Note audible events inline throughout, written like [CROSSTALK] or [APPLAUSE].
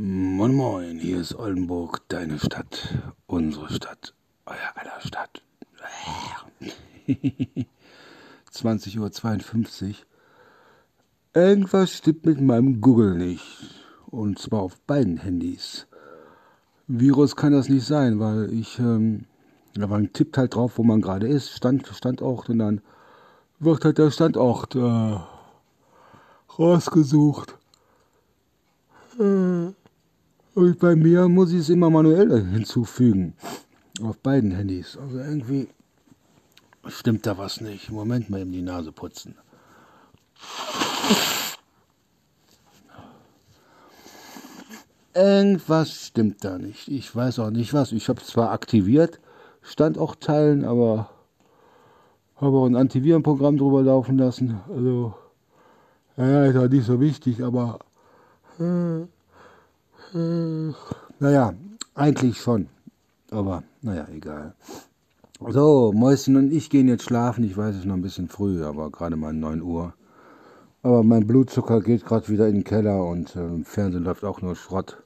Moin Moin, hier ist Oldenburg, deine Stadt, unsere Stadt, euer aller Stadt. [LAUGHS] 20.52 Uhr. Irgendwas stimmt mit meinem Google nicht. Und zwar auf beiden Handys. Virus kann das nicht sein, weil ich, ähm, ja, man tippt halt drauf, wo man gerade ist, Stand, Standort, und dann wird halt der Standort äh, rausgesucht. Äh, und bei mir muss ich es immer manuell hinzufügen. Auf beiden Handys. Also irgendwie stimmt da was nicht. Moment mal eben die Nase putzen. Irgendwas stimmt da nicht. Ich weiß auch nicht was. Ich habe zwar aktiviert, stand auch teilen, aber habe auch ein Antivirenprogramm drüber laufen lassen. Also, ja, ist auch nicht so wichtig, aber äh, äh, naja, eigentlich schon. Aber naja, egal. So, Mäuschen und ich gehen jetzt schlafen. Ich weiß, es ist noch ein bisschen früh, aber gerade mal 9 Uhr. Aber mein Blutzucker geht gerade wieder in den Keller und äh, Fernsehen läuft auch nur Schrott.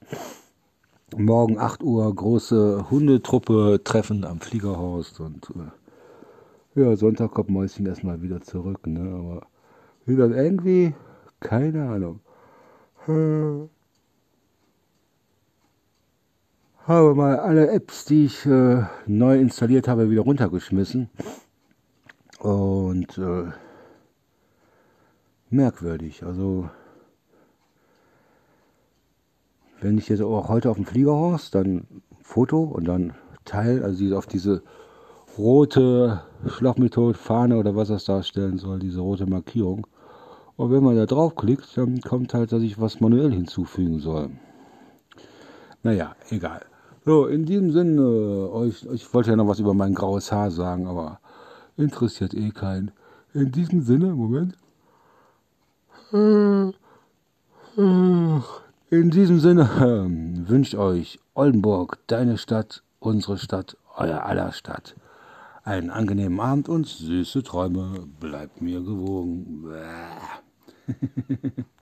Morgen 8 Uhr große Hundetruppe treffen am Fliegerhaus und äh, ja, Sonntag kommt Mäuschen erstmal wieder zurück, ne? Aber wie gesagt, irgendwie, keine Ahnung. Habe mal alle Apps, die ich äh, neu installiert habe, wieder runtergeschmissen. Und äh, merkwürdig. Also, wenn ich jetzt auch heute auf dem Fliegerhorst, dann Foto und dann Teil, also auf diese rote Schlafmethode-Fahne oder was das darstellen soll, diese rote Markierung. Und wenn man da draufklickt, dann kommt halt, dass ich was manuell hinzufügen soll. Naja, egal. So, in diesem Sinne, euch, ich wollte ja noch was über mein graues Haar sagen, aber interessiert eh keinen. In diesem Sinne, Moment. In diesem Sinne äh, wünscht euch Oldenburg, deine Stadt, unsere Stadt, euer aller Stadt. Einen angenehmen Abend und süße Träume. Bleibt mir gewogen. [LAUGHS]